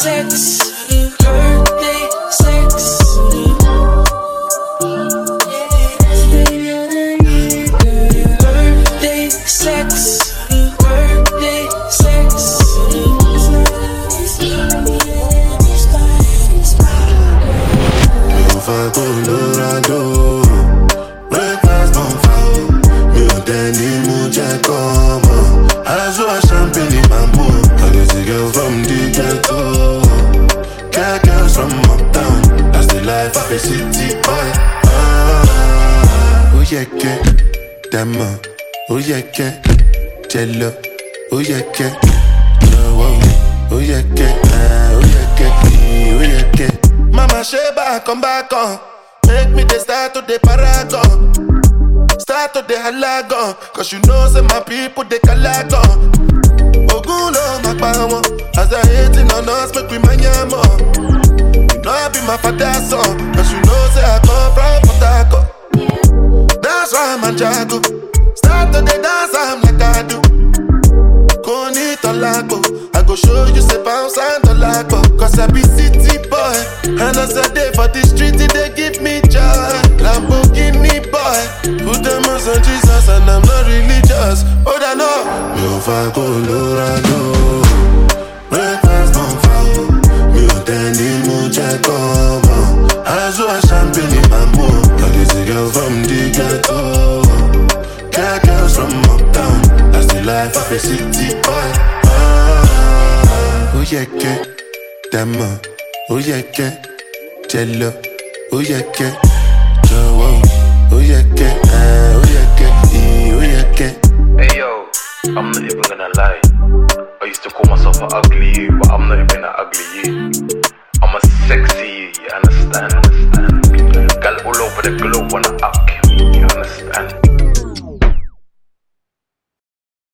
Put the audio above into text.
sex. Birthday sex. Birthday sex. Birthday Colorado Breakfast Ah, Ó yẹ kẹ́ dẹ̀mọ̀ Ó yẹ kẹ́ jẹ lọ Ó yẹ kẹ́ lọ́wọ́ Ó yẹ kẹ́ ah, ó yẹ kẹ́ ó yẹ kẹ́. Mama Sheba, come back on. Make me the start to the paragon. Start to the halagon. Cause you know, say my people, they calagon. Ogun no makbawo. As I hating on us, make we manyamo. You know I be my father's son. I'm a jago. Start to the dance, I'm like I do. Koni tolagbo I go show you say bounce and tolagbo Cause I be city boy. And I day for the street they give me joy. Lamborghini boy. Put them on some Jesus and I'm not religious. Oh I know Mi ò fa Colorado Breakfast fa city boy. Ó yẹ kẹ́ dàmọ̀, ó yẹ kẹ́ jẹ lọ, ó yẹ kẹ́ jọ̀wọ́, ó yẹ kẹ́ ó yẹ kẹ́ que ó yẹ que. Hey yo, I'm not even gonna lie. I used to call myself an ugly you, but I'm not even an ugly you. I'm a sexy you, you understand? understand? Girl all over the globe wanna up you understand?